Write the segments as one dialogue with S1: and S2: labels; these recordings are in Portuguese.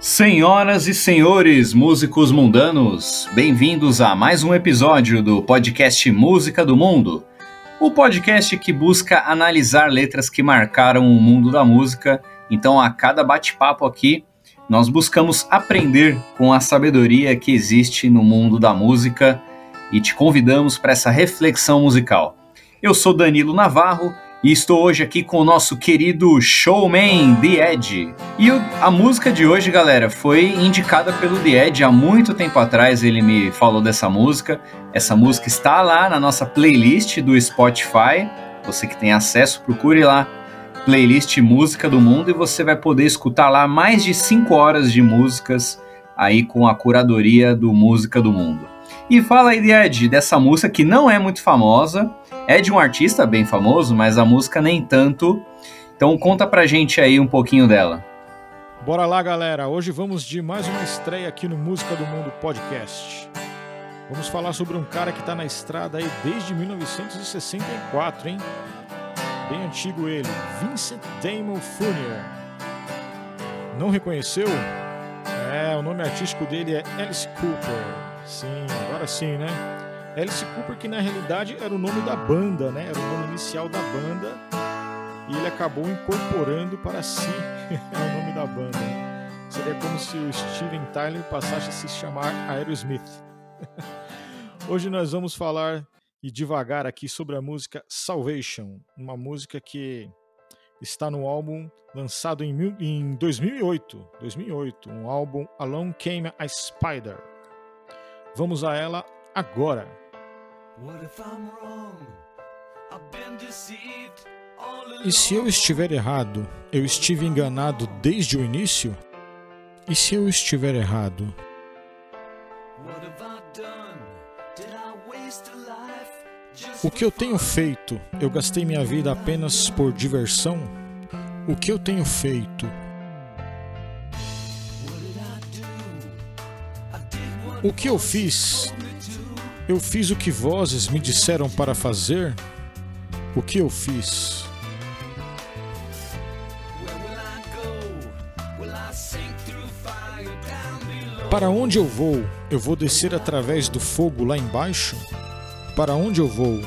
S1: Senhoras e senhores músicos mundanos, bem-vindos a mais um episódio do podcast Música do Mundo, o podcast que busca analisar letras que marcaram o mundo da música. Então, a cada bate-papo aqui, nós buscamos aprender com a sabedoria que existe no mundo da música e te convidamos para essa reflexão musical. Eu sou Danilo Navarro e estou hoje aqui com o nosso querido showman The Edge. E a música de hoje, galera, foi indicada pelo The Edge há muito tempo atrás. Ele me falou dessa música. Essa música está lá na nossa playlist do Spotify. Você que tem acesso, procure lá playlist Música do Mundo e você vai poder escutar lá mais de 5 horas de músicas aí com a curadoria do Música do Mundo. E fala aí, The Edge, dessa música que não é muito famosa, é de um artista bem famoso, mas a música nem tanto. Então conta pra gente aí um pouquinho dela.
S2: Bora lá, galera. Hoje vamos de mais uma estreia aqui no Música do Mundo Podcast. Vamos falar sobre um cara que tá na estrada aí desde 1964, hein? Bem antigo ele, Vincent Damon Fournier. Não reconheceu? É, o nome artístico dele é Alice Cooper. Sim, agora sim, né? Alice Cooper, que na realidade era o nome da banda, né? Era o nome inicial da banda. E ele acabou incorporando para si o nome da banda. Seria como se o Steven Tyler passasse a se chamar Aerosmith. Hoje nós vamos falar e devagar aqui sobre a música Salvation, uma música que está no álbum lançado em, em 2008, 2008, um álbum Along Came a Spider. Vamos a ela agora. E se eu estiver errado, eu estive enganado desde o início? E se eu estiver errado? O que eu tenho feito? Eu gastei minha vida apenas por diversão? O que eu tenho feito? O que eu fiz? Eu fiz o que vozes me disseram para fazer? O que eu fiz? Para onde eu vou? Eu vou descer através do fogo lá embaixo? Para onde eu vou?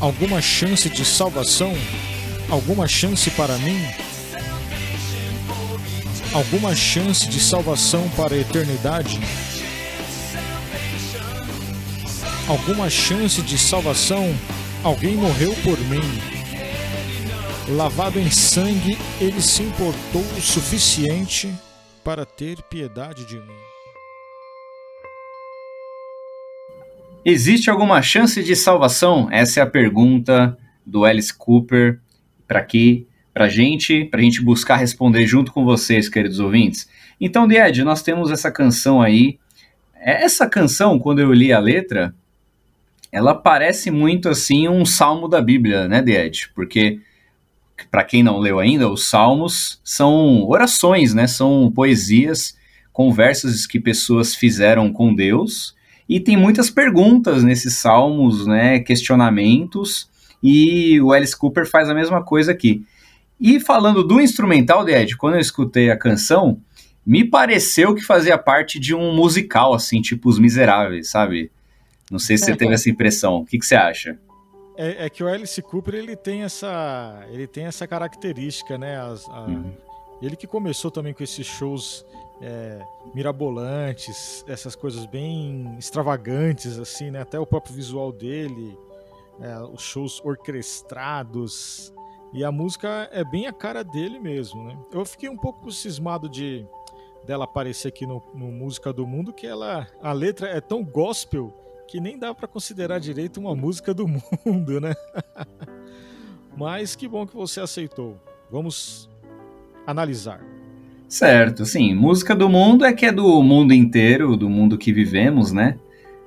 S2: Alguma chance de salvação? Alguma chance para mim? Alguma chance de salvação para a eternidade? Alguma chance de salvação? Alguém morreu por mim. Lavado em sangue, ele se importou o suficiente para ter piedade de mim.
S1: Existe alguma chance de salvação? Essa é a pergunta do Alice Cooper para aqui, para gente, para a gente buscar responder junto com vocês, queridos ouvintes. Então, Died, nós temos essa canção aí. É, essa canção, quando eu li a letra, ela parece muito assim um salmo da Bíblia, né, Died? Porque para quem não leu ainda, os salmos são orações, né? São poesias, conversas que pessoas fizeram com Deus. E tem muitas perguntas nesses salmos, né? Questionamentos e o Alice Cooper faz a mesma coisa aqui. E falando do instrumental, Ed, quando eu escutei a canção, me pareceu que fazia parte de um musical, assim, tipo Os Miseráveis, sabe? Não sei se você teve essa impressão. O que, que você acha?
S2: É, é, que o Alice Cooper ele tem essa, ele tem essa característica, né? As, a, uhum. Ele que começou também com esses shows é, mirabolantes, essas coisas bem extravagantes, assim, né? Até o próprio visual dele é, os shows orquestrados. E a música é bem a cara dele mesmo, né? Eu fiquei um pouco cismado de dela aparecer aqui no, no Música do Mundo, que ela a letra é tão gospel que nem dá para considerar direito uma música do mundo, né? Mas que bom que você aceitou. Vamos analisar.
S1: Certo, sim. Música do mundo é que é do mundo inteiro, do mundo que vivemos, né?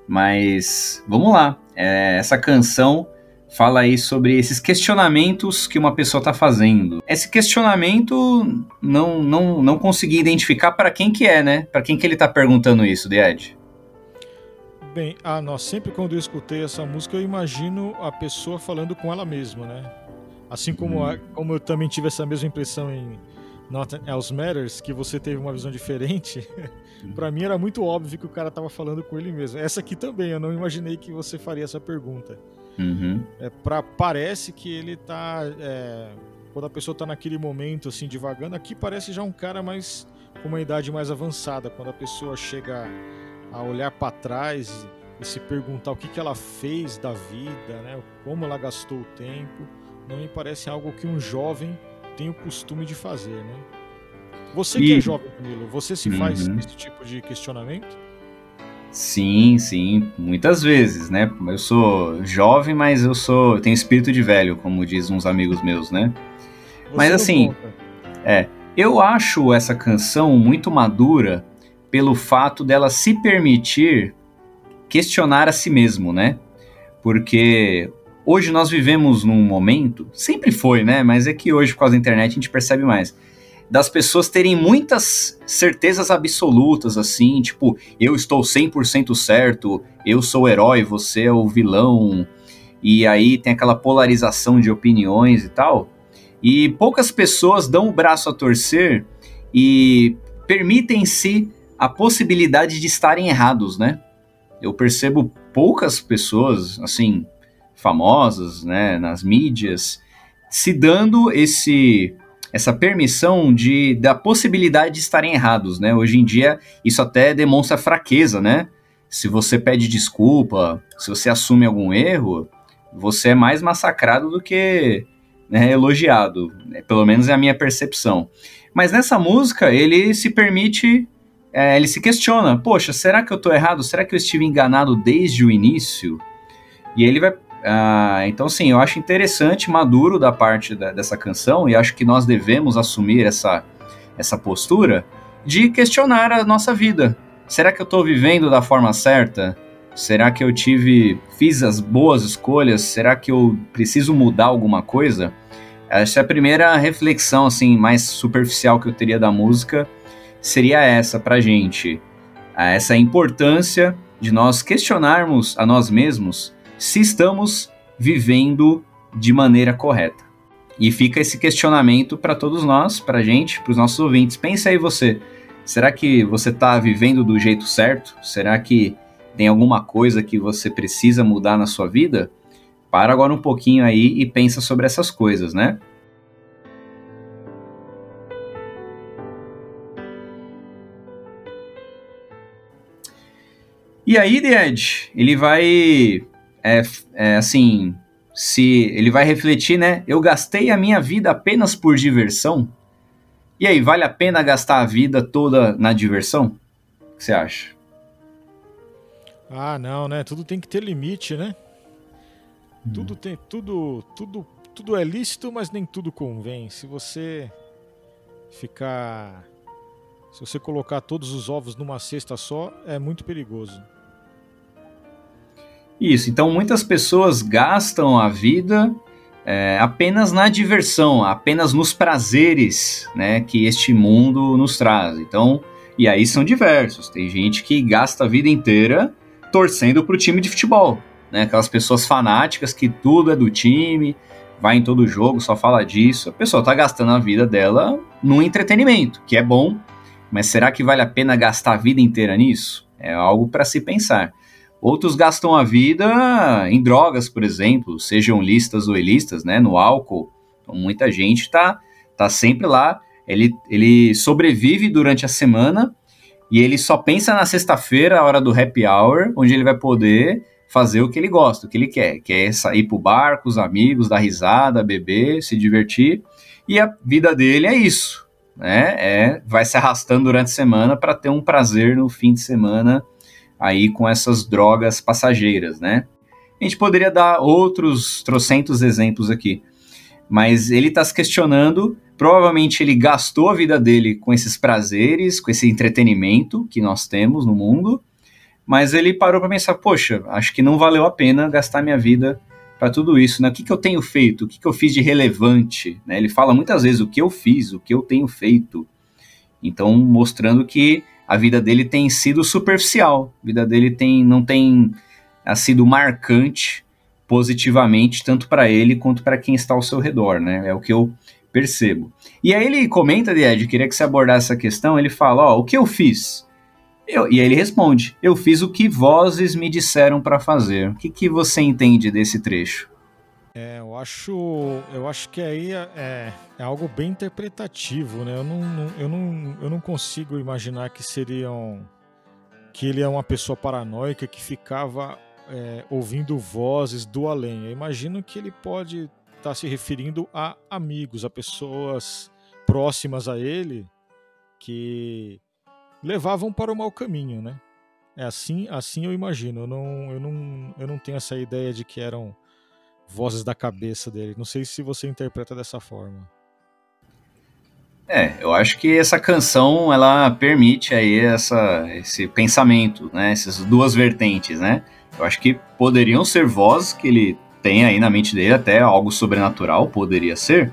S1: Mas vamos lá. É, essa canção fala aí sobre esses questionamentos que uma pessoa está fazendo. Esse questionamento não, não, não consegui identificar para quem que é, né? Para quem que ele está perguntando isso, Ed?
S2: Bem, ah, nós sempre quando eu escutei essa música eu imagino a pessoa falando com ela mesma, né? Assim como, a, como eu também tive essa mesma impressão em Nothing Else Matters, que você teve uma visão diferente, para mim era muito óbvio que o cara tava falando com ele mesmo. Essa aqui também, eu não imaginei que você faria essa pergunta.
S1: Uhum.
S2: É, pra, parece que ele tá. É, quando a pessoa tá naquele momento assim, devagando, aqui parece já um cara mais. com uma idade mais avançada. Quando a pessoa chega a olhar para trás e se perguntar o que, que ela fez da vida, né? como ela gastou o tempo, não me parece algo que um jovem tem o costume de fazer, né? Você que é jovem, Danilo, você se uhum. faz esse tipo de questionamento?
S1: Sim, sim, muitas vezes, né? Eu sou jovem, mas eu sou tenho espírito de velho, como diz uns amigos meus, né? Você mas assim, conta. é, eu acho essa canção muito madura pelo fato dela se permitir questionar a si mesmo, né? Porque hoje nós vivemos num momento, sempre foi, né? Mas é que hoje, por causa da internet, a gente percebe mais das pessoas terem muitas certezas absolutas, assim, tipo, eu estou 100% certo, eu sou o herói, você é o vilão, e aí tem aquela polarização de opiniões e tal. E poucas pessoas dão o braço a torcer e permitem-se a possibilidade de estarem errados, né? Eu percebo poucas pessoas, assim, famosas, né, nas mídias, se dando esse essa permissão de, da possibilidade de estarem errados, né? Hoje em dia, isso até demonstra fraqueza, né? Se você pede desculpa, se você assume algum erro, você é mais massacrado do que né, elogiado. Né? Pelo menos é a minha percepção. Mas nessa música, ele se permite, é, ele se questiona: poxa, será que eu estou errado? Será que eu estive enganado desde o início? E ele vai ah, então, sim, eu acho interessante, maduro da parte da, dessa canção, e acho que nós devemos assumir essa, essa postura de questionar a nossa vida. Será que eu estou vivendo da forma certa? Será que eu tive, fiz as boas escolhas? Será que eu preciso mudar alguma coisa? Essa é a primeira reflexão, assim, mais superficial que eu teria da música, seria essa pra gente. Essa importância de nós questionarmos a nós mesmos se estamos vivendo de maneira correta. E fica esse questionamento para todos nós, para a gente, para os nossos ouvintes. Pensa aí você, será que você está vivendo do jeito certo? Será que tem alguma coisa que você precisa mudar na sua vida? Para agora um pouquinho aí e pensa sobre essas coisas, né? E aí, The Edge, ele vai é, é, assim, se ele vai refletir, né? Eu gastei a minha vida apenas por diversão. E aí, vale a pena gastar a vida toda na diversão? O que você acha?
S2: Ah, não, né? Tudo tem que ter limite, né? Hum. Tudo tem, tudo, tudo, tudo é lícito, mas nem tudo convém. Se você ficar, se você colocar todos os ovos numa cesta só, é muito perigoso.
S1: Isso, então muitas pessoas gastam a vida é, apenas na diversão, apenas nos prazeres né, que este mundo nos traz. Então, e aí são diversos. Tem gente que gasta a vida inteira torcendo para o time de futebol, né? Aquelas pessoas fanáticas que tudo é do time, vai em todo jogo, só fala disso. A pessoa está gastando a vida dela no entretenimento, que é bom, mas será que vale a pena gastar a vida inteira nisso? É algo para se pensar. Outros gastam a vida em drogas, por exemplo, sejam listas ou ilistas, né, no álcool. Então, muita gente está tá sempre lá, ele, ele sobrevive durante a semana e ele só pensa na sexta-feira, a hora do happy hour, onde ele vai poder fazer o que ele gosta, o que ele quer, que é sair pro bar com os amigos, dar risada, beber, se divertir. E a vida dele é isso, né? É, vai se arrastando durante a semana para ter um prazer no fim de semana aí com essas drogas passageiras, né? A gente poderia dar outros trocentos exemplos aqui, mas ele está se questionando. Provavelmente ele gastou a vida dele com esses prazeres, com esse entretenimento que nós temos no mundo, mas ele parou para pensar: poxa, acho que não valeu a pena gastar minha vida para tudo isso, né? O que, que eu tenho feito? O que, que eu fiz de relevante? Né? Ele fala muitas vezes o que eu fiz, o que eu tenho feito. Então, mostrando que a vida dele tem sido superficial, a vida dele tem, não tem a, sido marcante positivamente, tanto para ele quanto para quem está ao seu redor, né? É o que eu percebo. E aí ele comenta, Ed, queria que você abordasse essa questão, ele fala, ó, o que eu fiz? Eu, e aí ele responde, eu fiz o que vozes me disseram para fazer. O que, que você entende desse trecho?
S2: É, eu acho, eu acho que aí é, é, é algo bem interpretativo, né? Eu não, não, eu, não, eu não consigo imaginar que seriam que ele é uma pessoa paranoica que ficava é, ouvindo vozes do além. Eu imagino que ele pode estar tá se referindo a amigos, a pessoas próximas a ele que levavam para o mau caminho, né? É assim, assim eu imagino. Eu não, eu não, eu não tenho essa ideia de que eram vozes da cabeça dele. Não sei se você interpreta dessa forma.
S1: É, eu acho que essa canção ela permite aí essa, esse pensamento, né? Essas duas vertentes, né? Eu acho que poderiam ser vozes que ele tem aí na mente dele, até algo sobrenatural poderia ser.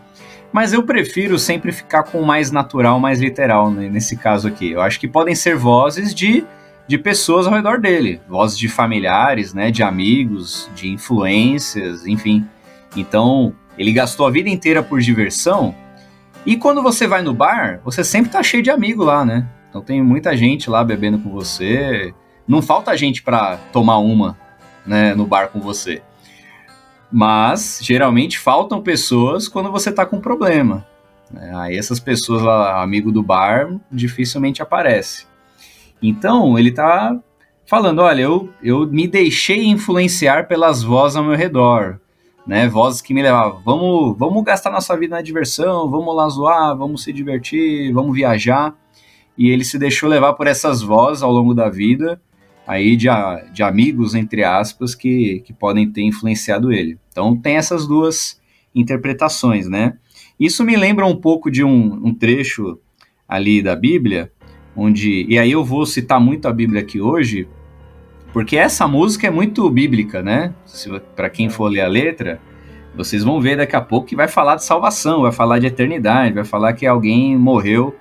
S1: Mas eu prefiro sempre ficar com o mais natural, mais literal né, nesse caso aqui. Eu acho que podem ser vozes de de pessoas ao redor dele, vozes de familiares, né, de amigos, de influências, enfim. Então, ele gastou a vida inteira por diversão. E quando você vai no bar, você sempre tá cheio de amigo lá, né? Então tem muita gente lá bebendo com você. Não falta gente para tomar uma, né, no bar com você. Mas geralmente faltam pessoas quando você tá com problema. Né? Aí essas pessoas lá, amigo do bar, dificilmente aparece. Então, ele está falando: olha, eu, eu me deixei influenciar pelas vozes ao meu redor, né? Vozes que me levavam, vamos, vamos gastar nossa vida na diversão, vamos lá zoar, vamos se divertir, vamos viajar. E ele se deixou levar por essas vozes ao longo da vida, aí de, de amigos, entre aspas, que, que podem ter influenciado ele. Então, tem essas duas interpretações, né? Isso me lembra um pouco de um, um trecho ali da Bíblia, onde e aí eu vou citar muito a Bíblia aqui hoje, porque essa música é muito bíblica, né? Para quem for ler a letra, vocês vão ver daqui a pouco que vai falar de salvação, vai falar de eternidade, vai falar que alguém morreu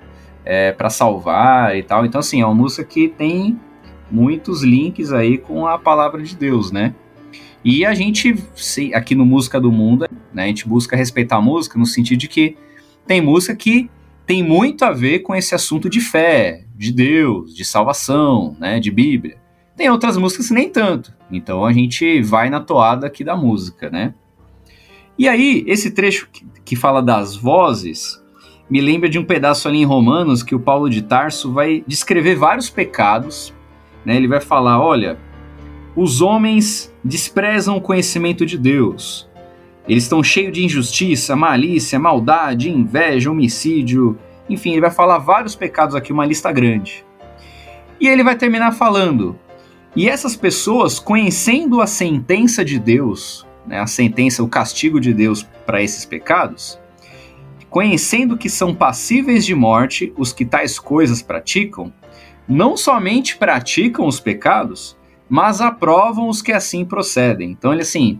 S1: é, para salvar e tal. Então assim, é uma música que tem muitos links aí com a palavra de Deus, né? E a gente, aqui no Música do Mundo, né, a gente busca respeitar a música no sentido de que tem música que tem muito a ver com esse assunto de fé, de Deus, de salvação, né, de Bíblia. Tem outras músicas que nem tanto. Então a gente vai na toada aqui da música, né? E aí, esse trecho que, que fala das vozes me lembra de um pedaço ali em Romanos que o Paulo de Tarso vai descrever vários pecados. Né? Ele vai falar: olha, os homens desprezam o conhecimento de Deus, eles estão cheios de injustiça, malícia, maldade, inveja, homicídio. Enfim, ele vai falar vários pecados aqui, uma lista grande. E ele vai terminar falando: e essas pessoas, conhecendo a sentença de Deus, né, a sentença, o castigo de Deus para esses pecados, conhecendo que são passíveis de morte os que tais coisas praticam, não somente praticam os pecados, mas aprovam os que assim procedem. Então ele assim,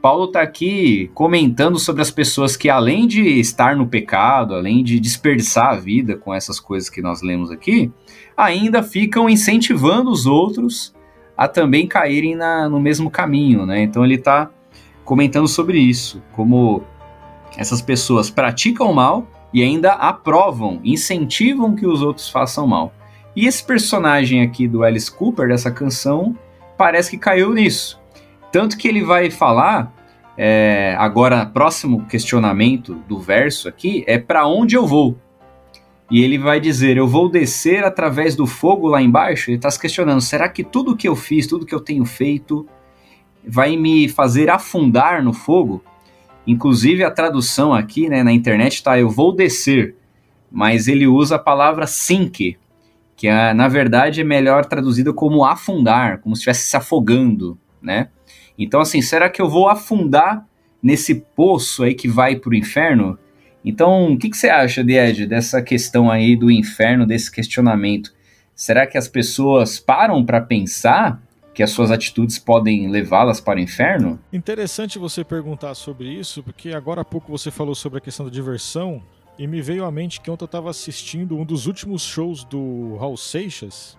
S1: Paulo está aqui comentando sobre as pessoas que, além de estar no pecado, além de desperdiçar a vida com essas coisas que nós lemos aqui, ainda ficam incentivando os outros a também caírem na, no mesmo caminho, né? Então ele está comentando sobre isso, como essas pessoas praticam mal e ainda aprovam, incentivam que os outros façam mal. E esse personagem aqui do Alice Cooper, dessa canção, parece que caiu nisso. Tanto que ele vai falar, é, agora, próximo questionamento do verso aqui é para onde eu vou. E ele vai dizer: Eu vou descer através do fogo lá embaixo. Ele está se questionando: será que tudo que eu fiz, tudo que eu tenho feito, vai me fazer afundar no fogo? Inclusive, a tradução aqui né, na internet está: Eu vou descer. Mas ele usa a palavra sink, que é, na verdade é melhor traduzida como afundar, como se estivesse se afogando, né? Então, assim, será que eu vou afundar nesse poço aí que vai para o inferno? Então, o que, que você acha, Ed, dessa questão aí do inferno, desse questionamento? Será que as pessoas param para pensar que as suas atitudes podem levá-las para o inferno?
S2: Interessante você perguntar sobre isso, porque agora há pouco você falou sobre a questão da diversão e me veio à mente que ontem eu estava assistindo um dos últimos shows do Raul Seixas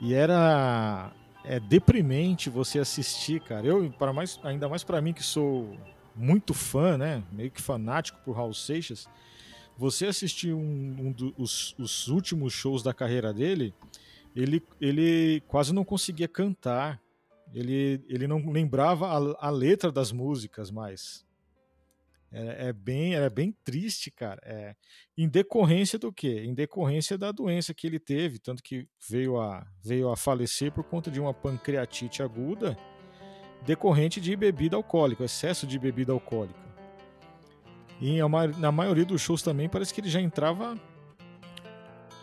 S2: e era é deprimente você assistir, cara. Eu, para mais, ainda mais para mim que sou muito fã, né? Meio que fanático por Raul Seixas. Você assistir um, um dos os últimos shows da carreira dele, ele, ele quase não conseguia cantar. Ele, ele não lembrava a, a letra das músicas mais. É, é, bem, é bem triste, cara. É, em decorrência do quê? Em decorrência da doença que ele teve, tanto que veio a, veio a falecer por conta de uma pancreatite aguda decorrente de bebida alcoólica, excesso de bebida alcoólica. E na maioria dos shows também parece que ele já entrava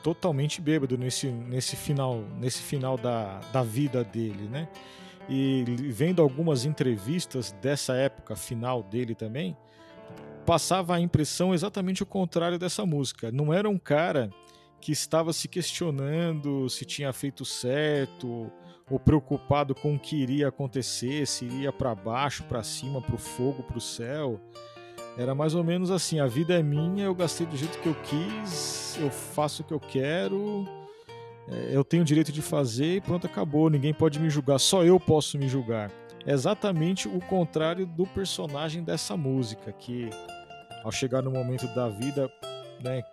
S2: totalmente bêbado nesse, nesse final, nesse final da, da vida dele, né? E vendo algumas entrevistas dessa época final dele também, passava a impressão exatamente o contrário dessa música. Não era um cara que estava se questionando se tinha feito certo ou preocupado com o que iria acontecer, se iria para baixo, para cima, para o fogo, para o céu. Era mais ou menos assim: a vida é minha, eu gastei do jeito que eu quis, eu faço o que eu quero, é, eu tenho o direito de fazer e pronto, acabou. Ninguém pode me julgar, só eu posso me julgar. É exatamente o contrário do personagem dessa música, que ao chegar no momento da vida, né,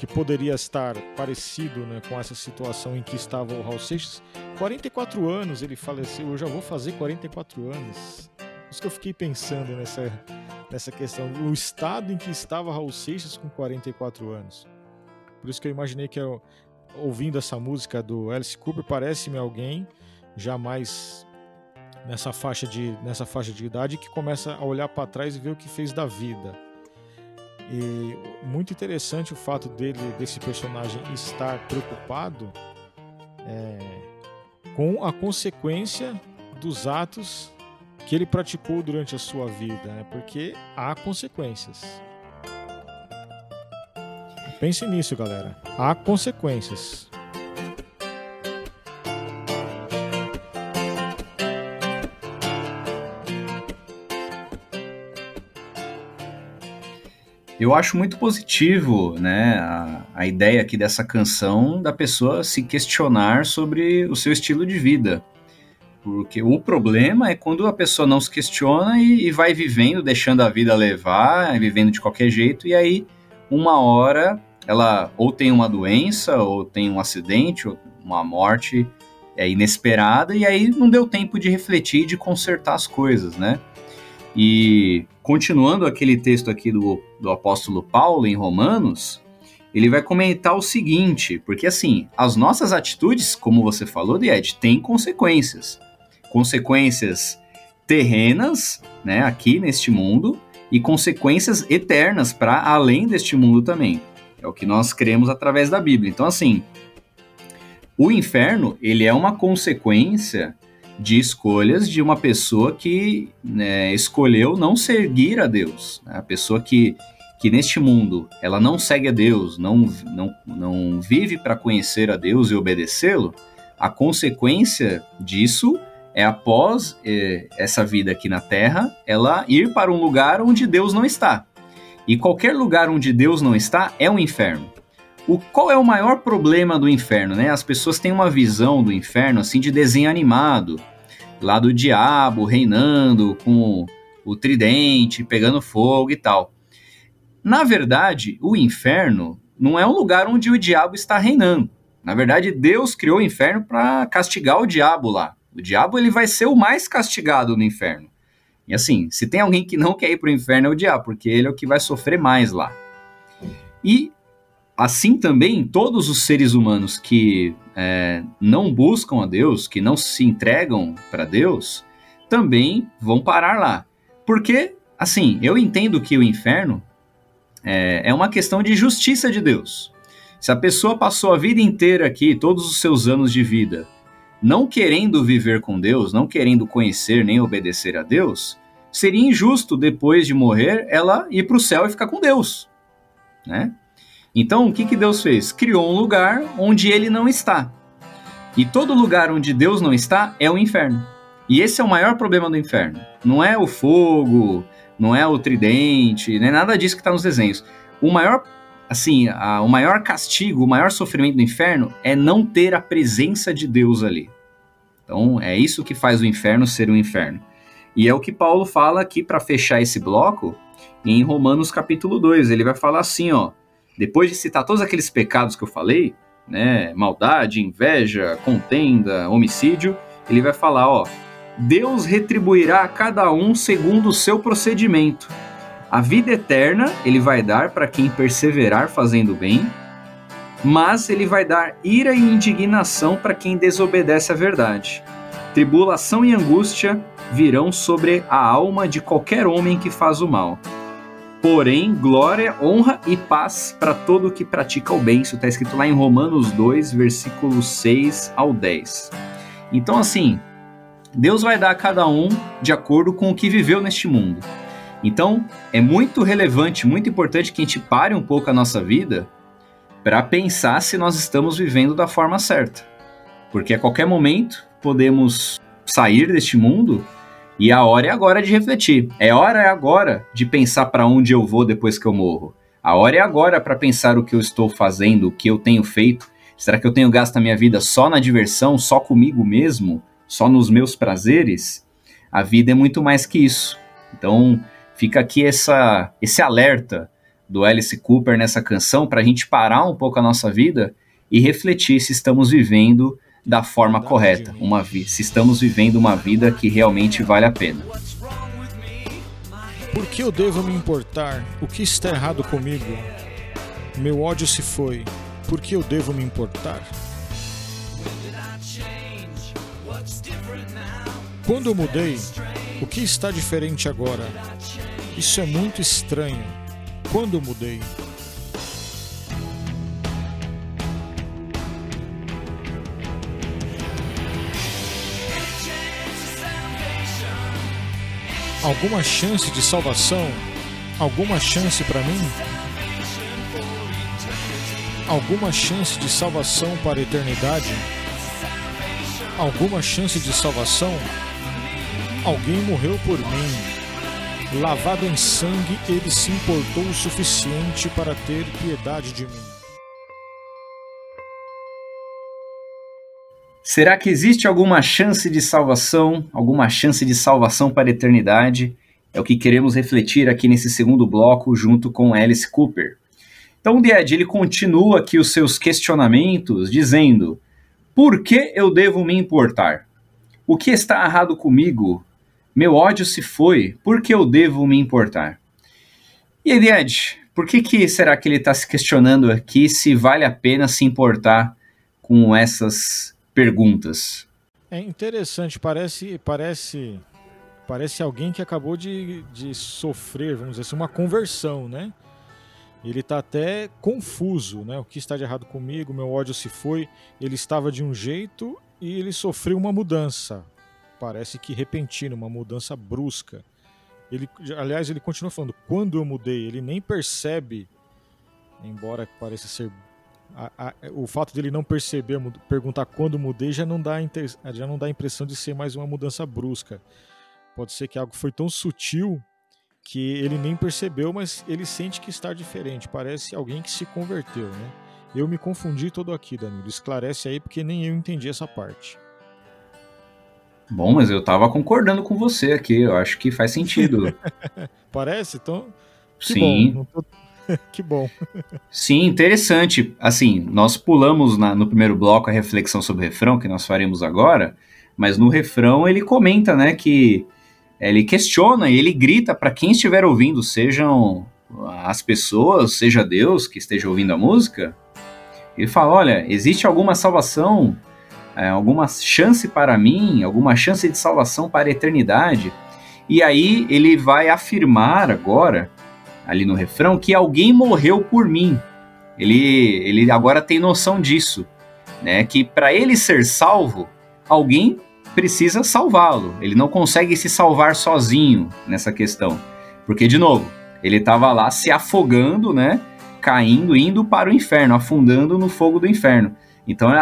S2: que poderia estar parecido né, com essa situação em que estava o Raul Seixas. 44 anos ele faleceu, eu já vou fazer 44 anos. Isso que eu fiquei pensando nessa, nessa questão, o estado em que estava Raul Seixas com 44 anos. Por isso que eu imaginei que eu, ouvindo essa música do Alice Cooper, parece-me alguém jamais nessa faixa de nessa faixa de idade que começa a olhar para trás e ver o que fez da vida e muito interessante o fato dele, desse personagem estar preocupado é, com a consequência dos atos que ele praticou durante a sua vida, né? porque há consequências. Pense nisso, galera. Há consequências.
S1: Eu acho muito positivo, né, a, a ideia aqui dessa canção da pessoa se questionar sobre o seu estilo de vida. Porque o problema é quando a pessoa não se questiona e, e, vai vivendo, deixando a vida levar, vivendo de qualquer jeito, e aí, uma hora, ela ou tem uma doença, ou tem um acidente, ou uma morte é, inesperada, e aí não deu tempo de refletir e de consertar as coisas, né? E continuando aquele texto aqui do, do apóstolo Paulo em Romanos, ele vai comentar o seguinte, porque assim, as nossas atitudes, como você falou, Died, têm consequências. Consequências terrenas, né, aqui neste mundo, e consequências eternas para além deste mundo também. É o que nós cremos através da Bíblia. Então, assim, o inferno, ele é uma consequência de escolhas de uma pessoa que né, escolheu não seguir a Deus. Né? A pessoa que, que neste mundo ela não segue a Deus, não, não, não vive para conhecer a Deus e obedecê-lo, a consequência disso é após eh, essa vida aqui na Terra, ela ir para um lugar onde Deus não está. E qualquer lugar onde Deus não está é um inferno. O, qual é o maior problema do inferno? Né? As pessoas têm uma visão do inferno assim de desenho animado, lá do diabo reinando com o tridente, pegando fogo e tal. Na verdade, o inferno não é um lugar onde o diabo está reinando. Na verdade, Deus criou o inferno para castigar o diabo lá. O diabo ele vai ser o mais castigado no inferno. E assim, se tem alguém que não quer ir para o inferno é o diabo, porque ele é o que vai sofrer mais lá. E assim também todos os seres humanos que é, não buscam a Deus, que não se entregam para Deus, também vão parar lá. Porque, assim, eu entendo que o inferno é, é uma questão de justiça de Deus. Se a pessoa passou a vida inteira aqui, todos os seus anos de vida, não querendo viver com Deus, não querendo conhecer nem obedecer a Deus, seria injusto depois de morrer ela ir para o céu e ficar com Deus, né? Então, o que, que Deus fez? Criou um lugar onde ele não está. E todo lugar onde Deus não está é o inferno. E esse é o maior problema do inferno. Não é o fogo, não é o tridente, não é nada disso que está nos desenhos. O maior, assim, a, o maior castigo, o maior sofrimento do inferno é não ter a presença de Deus ali. Então é isso que faz o inferno ser um inferno. E é o que Paulo fala aqui para fechar esse bloco em Romanos capítulo 2. Ele vai falar assim, ó, depois de citar todos aqueles pecados que eu falei, né, maldade, inveja, contenda, homicídio, ele vai falar, ó, Deus retribuirá a cada um segundo o seu procedimento. A vida eterna ele vai dar para quem perseverar fazendo bem, mas ele vai dar ira e indignação para quem desobedece à verdade. Tribulação e angústia virão sobre a alma de qualquer homem que faz o mal. Porém, glória, honra e paz para todo que pratica o bem. Isso está escrito lá em Romanos 2, versículos 6 ao 10. Então, assim, Deus vai dar a cada um de acordo com o que viveu neste mundo. Então, é muito relevante, muito importante que a gente pare um pouco a nossa vida para pensar se nós estamos vivendo da forma certa. Porque a qualquer momento podemos sair deste mundo e a hora é agora de refletir. É hora é agora de pensar para onde eu vou depois que eu morro. A hora é agora para pensar o que eu estou fazendo, o que eu tenho feito. Será que eu tenho gasto a minha vida só na diversão, só comigo mesmo? só nos meus prazeres, a vida é muito mais que isso. Então, fica aqui essa, esse alerta do Alice Cooper nessa canção para a gente parar um pouco a nossa vida e refletir se estamos vivendo da forma correta, uma se estamos vivendo uma vida que realmente vale a pena.
S2: Por que eu devo me importar? O que está errado comigo? Meu ódio se foi. Por que eu devo me importar? Quando eu mudei, o que está diferente agora? Isso é muito estranho. Quando eu mudei? Alguma chance de salvação? Alguma chance para mim? Alguma chance de salvação para a eternidade? Alguma chance de salvação? Alguém morreu por mim. Lavado em sangue, ele se importou o suficiente para ter piedade de mim.
S1: Será que existe alguma chance de salvação, alguma chance de salvação para a eternidade? É o que queremos refletir aqui nesse segundo bloco junto com Alice Cooper. Então, Died, ele continua aqui os seus questionamentos dizendo: Por que eu devo me importar? O que está errado comigo? Meu ódio se foi, por que eu devo me importar? E Eliade, por que, que será que ele está se questionando aqui se vale a pena se importar com essas perguntas?
S2: É interessante, parece, parece, parece alguém que acabou de, de sofrer, vamos dizer assim, uma conversão, né? Ele está até confuso, né? O que está de errado comigo? Meu ódio se foi. Ele estava de um jeito e ele sofreu uma mudança parece que repentina, uma mudança brusca. Ele, aliás, ele continua falando, quando eu mudei, ele nem percebe, embora pareça ser. A, a, o fato de ele não perceber, perguntar quando mudei, já não, dá, já não dá a impressão de ser mais uma mudança brusca. Pode ser que algo foi tão sutil que ele nem percebeu, mas ele sente que está diferente. Parece alguém que se converteu, né? Eu me confundi todo aqui, Danilo. Esclarece aí, porque nem eu entendi essa parte.
S1: Bom, mas eu tava concordando com você aqui, eu acho que faz sentido.
S2: Parece? Então.
S1: Que Sim.
S2: Bom. Tô... que bom.
S1: Sim, interessante. Assim, nós pulamos na, no primeiro bloco a reflexão sobre o refrão, que nós faremos agora, mas no refrão ele comenta, né, que ele questiona e ele grita para quem estiver ouvindo, sejam as pessoas, seja Deus que esteja ouvindo a música, ele fala: olha, existe alguma salvação é, alguma chance para mim, alguma chance de salvação para a eternidade. E aí ele vai afirmar agora, ali no refrão, que alguém morreu por mim. Ele, ele agora tem noção disso, né? Que para ele ser salvo, alguém precisa salvá-lo. Ele não consegue se salvar sozinho nessa questão, porque de novo ele estava lá se afogando, né? Caindo, indo para o inferno, afundando no fogo do inferno. Então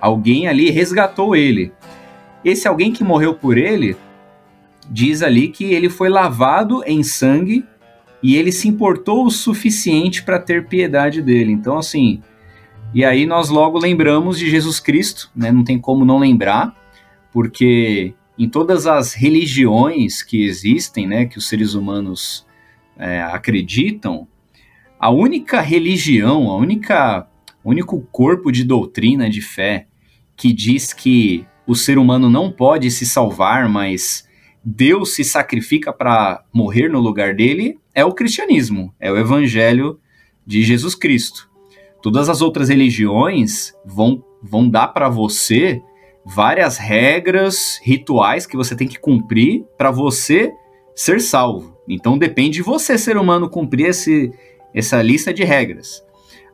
S1: alguém ali resgatou ele. Esse alguém que morreu por ele diz ali que ele foi lavado em sangue e ele se importou o suficiente para ter piedade dele. Então, assim, e aí nós logo lembramos de Jesus Cristo, né? Não tem como não lembrar, porque em todas as religiões que existem, né, que os seres humanos é, acreditam, a única religião, a única único corpo de doutrina de fé que diz que o ser humano não pode se salvar, mas Deus se sacrifica para morrer no lugar dele, é o cristianismo, é o evangelho de Jesus Cristo. Todas as outras religiões vão, vão dar para você várias regras, rituais que você tem que cumprir para você ser salvo. Então depende de você, ser humano, cumprir esse, essa lista de regras.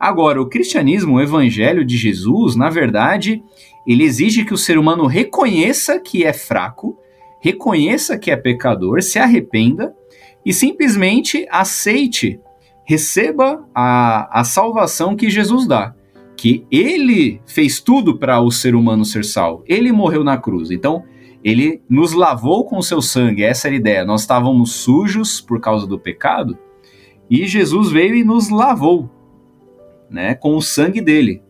S1: Agora, o cristianismo, o evangelho de Jesus, na verdade, ele exige que o ser humano reconheça que é fraco, reconheça que é pecador, se arrependa e simplesmente aceite, receba a, a salvação que Jesus dá. Que ele fez tudo para o ser humano ser salvo. Ele morreu na cruz. Então, ele nos lavou com o seu sangue. Essa era a ideia. Nós estávamos sujos por causa do pecado e Jesus veio e nos lavou né, com o sangue dele.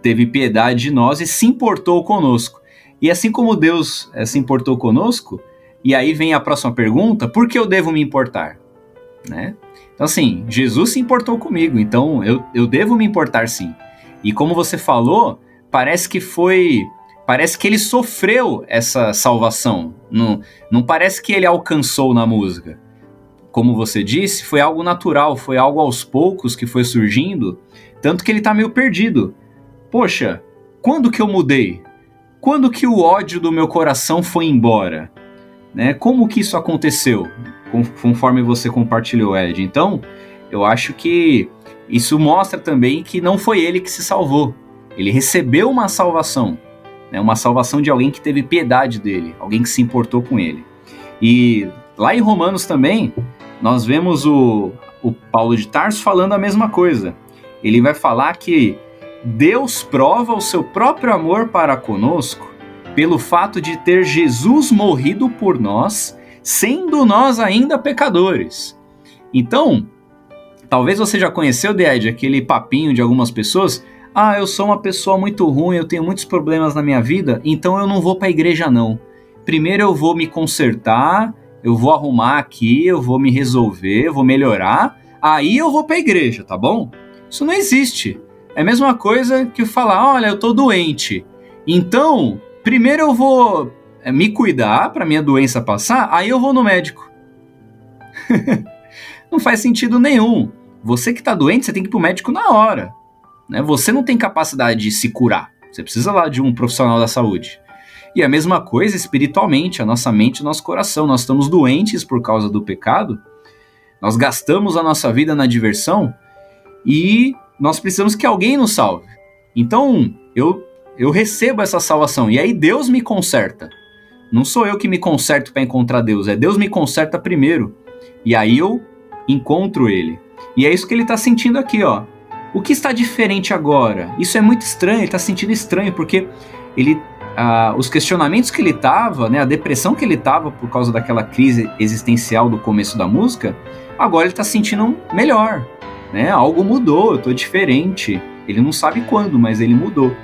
S1: Teve piedade de nós e se importou conosco. E assim como Deus é, se importou conosco, e aí vem a próxima pergunta: por que eu devo me importar? Né? Então, assim, Jesus se importou comigo, então eu, eu devo me importar sim. E como você falou, parece que foi. Parece que ele sofreu essa salvação. Não, não parece que ele alcançou na música. Como você disse, foi algo natural, foi algo aos poucos que foi surgindo tanto que ele tá meio perdido. Poxa, quando que eu mudei? Quando que o ódio do meu coração foi embora? Né? Como que isso aconteceu? Conforme você compartilhou, Ed. Então, eu acho que isso mostra também que não foi ele que se salvou. Ele recebeu uma salvação, né? uma salvação de alguém que teve piedade dele, alguém que se importou com ele. E lá em Romanos também, nós vemos o, o Paulo de Tarso falando a mesma coisa ele vai falar que Deus prova o seu próprio amor para conosco pelo fato de ter Jesus morrido por nós, sendo nós ainda pecadores. Então, talvez você já conheceu, Ded, aquele papinho de algumas pessoas. Ah, eu sou uma pessoa muito ruim, eu tenho muitos problemas na minha vida, então eu não vou para a igreja não. Primeiro eu vou me consertar, eu vou arrumar aqui, eu vou me resolver, eu vou melhorar, aí eu vou para a igreja, tá bom? Isso não existe. É a mesma coisa que falar, olha, eu tô doente. Então, primeiro eu vou é, me cuidar para minha doença passar, aí eu vou no médico. não faz sentido nenhum. Você que está doente, você tem que ir pro médico na hora. Né? Você não tem capacidade de se curar. Você precisa lá de um profissional da saúde. E a mesma coisa espiritualmente, a nossa mente o nosso coração. Nós estamos doentes por causa do pecado. Nós gastamos a nossa vida na diversão e nós precisamos que alguém nos salve. Então, eu eu recebo essa salvação e aí Deus me conserta. Não sou eu que me conserto para encontrar Deus, é Deus me conserta primeiro. E aí eu encontro ele. E é isso que ele está sentindo aqui, ó. O que está diferente agora? Isso é muito estranho, ele está sentindo estranho porque ele ah, os questionamentos que ele tava, né, a depressão que ele tava por causa daquela crise existencial do começo da música, agora ele está sentindo melhor né? Algo mudou, eu tô diferente. Ele não sabe quando, mas ele mudou.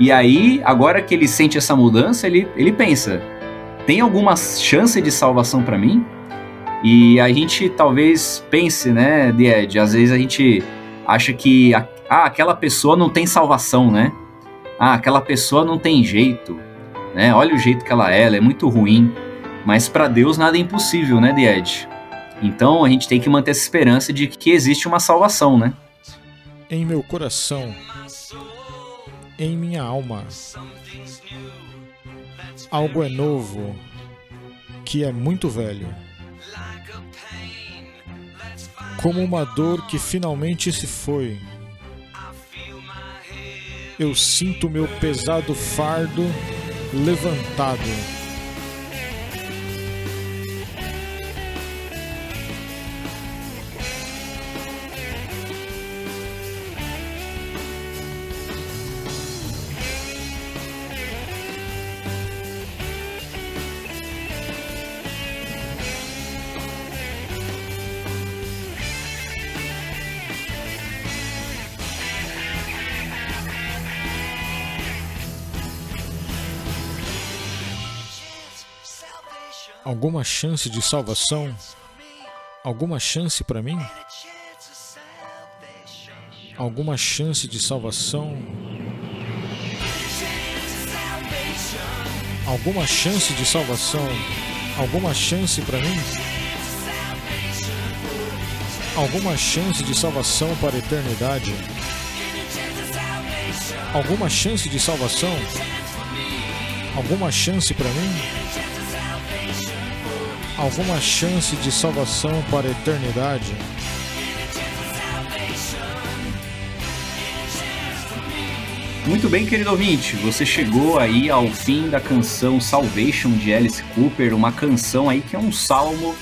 S1: E aí, agora que ele sente essa mudança, ele, ele pensa: tem alguma chance de salvação para mim? E a gente talvez pense, né, Ed, às vezes a gente acha que ah, aquela pessoa não tem salvação, né? Ah, aquela pessoa não tem jeito, né? Olha o jeito que ela é, ela é muito ruim. Mas para Deus nada é impossível, né, Ed? Então a gente tem que manter essa esperança de que existe uma salvação, né?
S2: Em meu coração, em minha alma, algo é novo que é muito velho. Como uma dor que finalmente se foi. Eu sinto meu pesado fardo levantado Alguma chance de salvação? Alguma chance para mim? Alguma chance de salvação? Alguma chance de salvação? Alguma chance para mim? Alguma chance de salvação para a eternidade? Alguma chance de salvação? Alguma chance para mim? Alguma chance de salvação para a eternidade?
S1: Muito bem, querido ouvinte, você chegou aí ao fim da canção Salvation de Alice Cooper, uma canção aí que é um salmo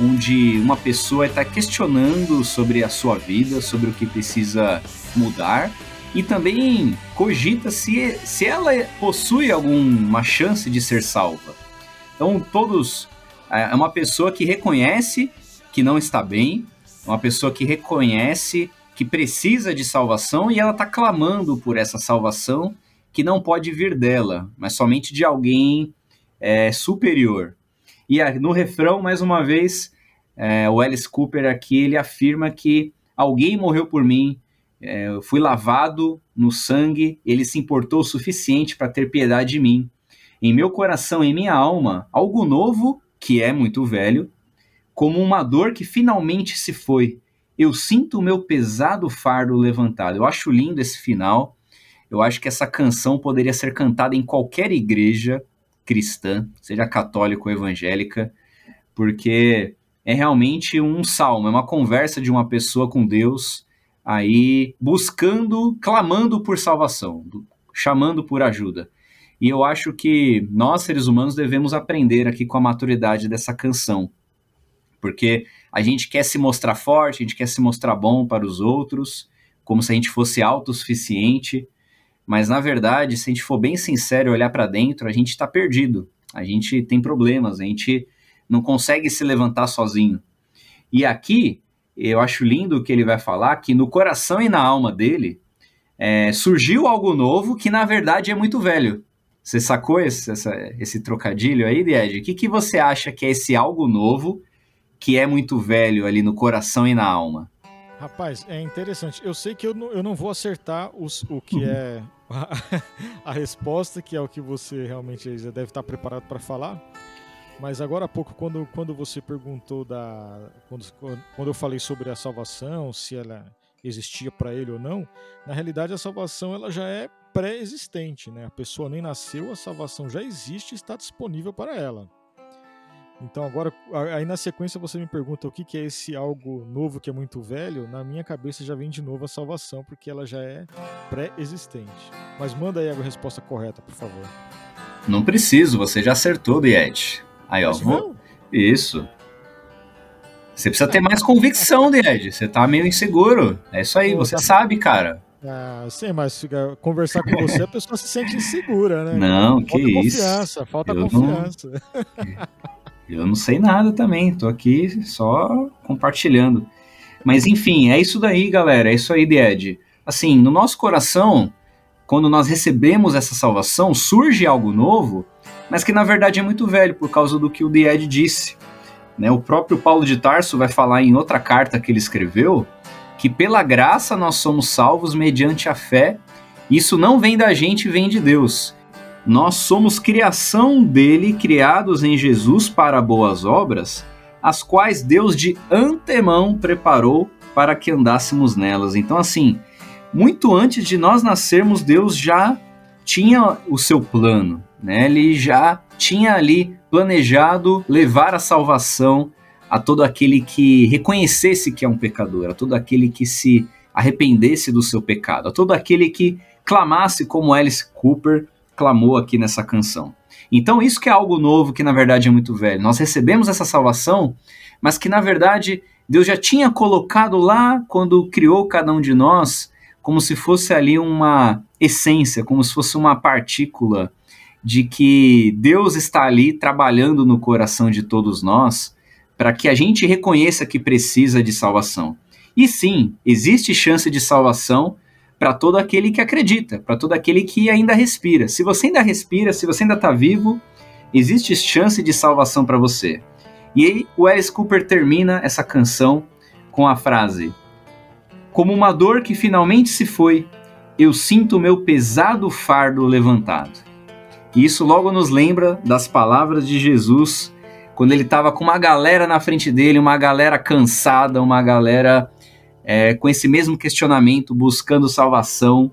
S1: onde uma pessoa está questionando sobre a sua vida, sobre o que precisa mudar e também cogita se, se ela possui alguma chance de ser salva. Então, todos. É, é uma pessoa que reconhece que não está bem, uma pessoa que reconhece que precisa de salvação e ela está clamando por essa salvação que não pode vir dela, mas somente de alguém é, superior. E no refrão, mais uma vez, é, o Alice Cooper aqui ele afirma que alguém morreu por mim, é, eu fui lavado no sangue, ele se importou o suficiente para ter piedade de mim. Em meu coração, em minha alma, algo novo, que é muito velho, como uma dor que finalmente se foi. Eu sinto o meu pesado fardo levantado. Eu acho lindo esse final. Eu acho que essa canção poderia ser cantada em qualquer igreja cristã, seja católica ou evangélica, porque é realmente um salmo, é uma conversa de uma pessoa com Deus aí buscando, clamando por salvação, chamando por ajuda. E eu acho que nós, seres humanos, devemos aprender aqui com a maturidade dessa canção. Porque a gente quer se mostrar forte, a gente quer se mostrar bom para os outros, como se a gente fosse autossuficiente. Mas na verdade, se a gente for bem sincero e olhar para dentro, a gente está perdido. A gente tem problemas, a gente não consegue se levantar sozinho. E aqui eu acho lindo o que ele vai falar, que no coração e na alma dele é, surgiu algo novo que na verdade é muito velho. Você sacou esse, essa, esse trocadilho aí, Ed? O que, que você acha que é esse algo novo que é muito velho ali no coração e na alma?
S2: Rapaz, é interessante. Eu sei que eu não, eu não vou acertar os, o que é a, a, resposta, que é o que você realmente deve estar preparado para falar. Mas agora há pouco, quando, quando você perguntou da. Quando, quando eu falei sobre a salvação, se ela existia para ele ou não, na realidade a salvação ela já é pré-existente, né? A pessoa nem nasceu, a salvação já existe e está disponível para ela. Então agora, aí na sequência você me pergunta o que, que é esse algo novo que é muito velho, na minha cabeça já vem de novo a salvação, porque ela já é pré-existente. Mas manda aí a resposta correta, por favor.
S1: Não preciso, você já acertou, Biet. Aí, ó. Vou... Isso. Você precisa ter mais convicção, Ed. Você tá meio inseguro. É isso aí, você tá... sabe, cara.
S2: Ah, sim, mas conversar com você, a pessoa se sente insegura, né?
S1: Não, falta que
S2: confiança, Falta eu confiança,
S1: não... Eu não sei nada também, tô aqui só compartilhando. Mas enfim, é isso daí, galera. É isso aí, Ed. Assim, no nosso coração, quando nós recebemos essa salvação, surge algo novo mas que na verdade é muito velho por causa do que o The Ed disse. Né? O próprio Paulo de Tarso vai falar em outra carta que ele escreveu que pela graça nós somos salvos mediante a fé. Isso não vem da gente, vem de Deus. Nós somos criação dele, criados em Jesus para boas obras, as quais Deus de antemão preparou para que andássemos nelas. Então, assim, muito antes de nós nascermos, Deus já tinha o seu plano, né? Ele já tinha ali planejado levar a salvação a todo aquele que reconhecesse que é um pecador, a todo aquele que se arrependesse do seu pecado, a todo aquele que clamasse como Alice Cooper clamou aqui nessa canção. Então isso que é algo novo que na verdade é muito velho. Nós recebemos essa salvação, mas que na verdade Deus já tinha colocado lá quando criou cada um de nós, como se fosse ali uma essência, como se fosse uma partícula de que Deus está ali trabalhando no coração de todos nós para que a gente reconheça que precisa de salvação. E sim, existe chance de salvação para todo aquele que acredita, para todo aquele que ainda respira. Se você ainda respira, se você ainda está vivo, existe chance de salvação para você. E aí o Alice Cooper termina essa canção com a frase: Como uma dor que finalmente se foi, eu sinto meu pesado fardo levantado. E isso logo nos lembra das palavras de Jesus quando ele estava com uma galera na frente dele, uma galera cansada, uma galera é, com esse mesmo questionamento, buscando salvação,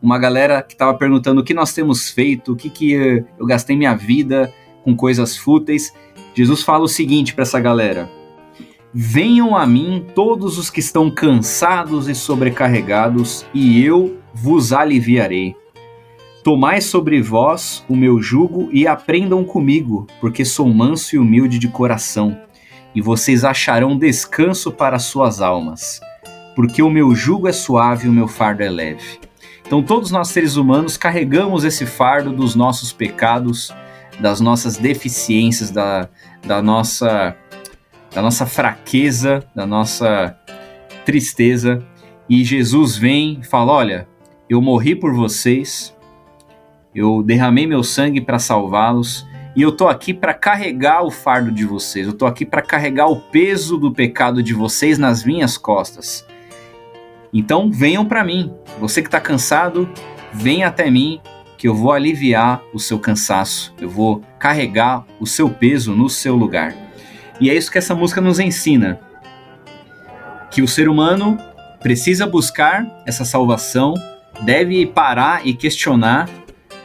S1: uma galera que estava perguntando o que nós temos feito, o que, que eu gastei minha vida com coisas fúteis. Jesus fala o seguinte para essa galera: Venham a mim todos os que estão cansados e sobrecarregados, e eu vos aliviarei. Tomai sobre vós o meu jugo e aprendam comigo, porque sou manso e humilde de coração, e vocês acharão descanso para suas almas, porque o meu jugo é suave e o meu fardo é leve. Então, todos nós seres humanos carregamos esse fardo dos nossos pecados, das nossas deficiências, da, da, nossa, da nossa fraqueza, da nossa tristeza. E Jesus vem e fala: Olha, eu morri por vocês, eu derramei meu sangue para salvá-los e eu tô aqui para carregar o fardo de vocês. Eu tô aqui para carregar o peso do pecado de vocês nas minhas costas. Então venham para mim. Você que está cansado, venha até mim que eu vou aliviar o seu cansaço. Eu vou carregar o seu peso no seu lugar. E é isso que essa música nos ensina. Que o ser humano precisa buscar essa salvação, deve parar e questionar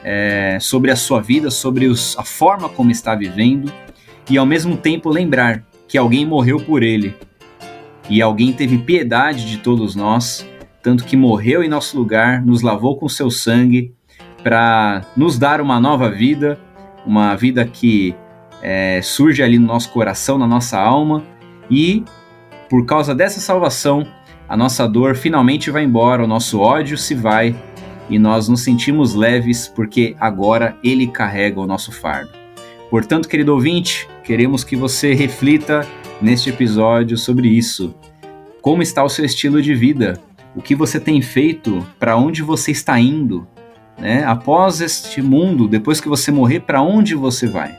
S1: é, sobre a sua vida, sobre os, a forma como está vivendo, e ao mesmo tempo lembrar que alguém morreu por ele, e alguém teve piedade de todos nós, tanto que morreu em nosso lugar, nos lavou com seu sangue, para nos dar uma nova vida, uma vida que é, surge ali no nosso coração, na nossa alma, e por causa dessa salvação, a nossa dor finalmente vai embora, o nosso ódio se vai e nós nos sentimos leves porque agora Ele carrega o nosso fardo. Portanto, querido ouvinte, queremos que você reflita neste episódio sobre isso. Como está o seu estilo de vida? O que você tem feito? Para onde você está indo? Né? Após este mundo, depois que você morrer, para onde você vai?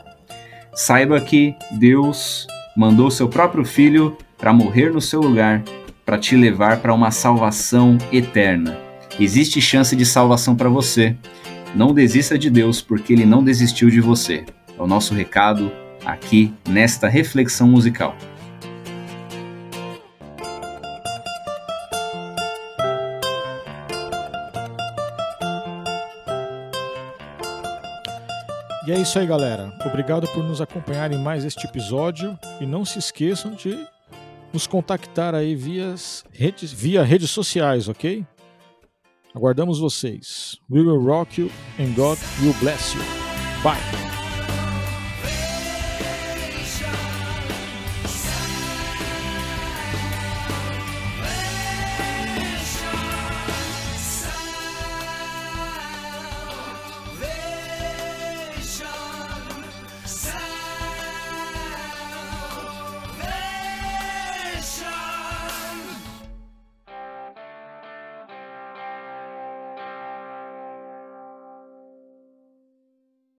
S1: Saiba que Deus mandou seu próprio filho para morrer no seu lugar, para te levar para uma salvação eterna. Existe chance de salvação para você. Não desista de Deus, porque Ele não desistiu de você. É o nosso recado aqui nesta reflexão musical.
S2: E é isso aí, galera. Obrigado por nos acompanhar em mais este episódio e não se esqueçam de nos contactar aí via redes, via redes sociais, ok? Aguardamos vocês. We will rock you and God will bless you. Bye.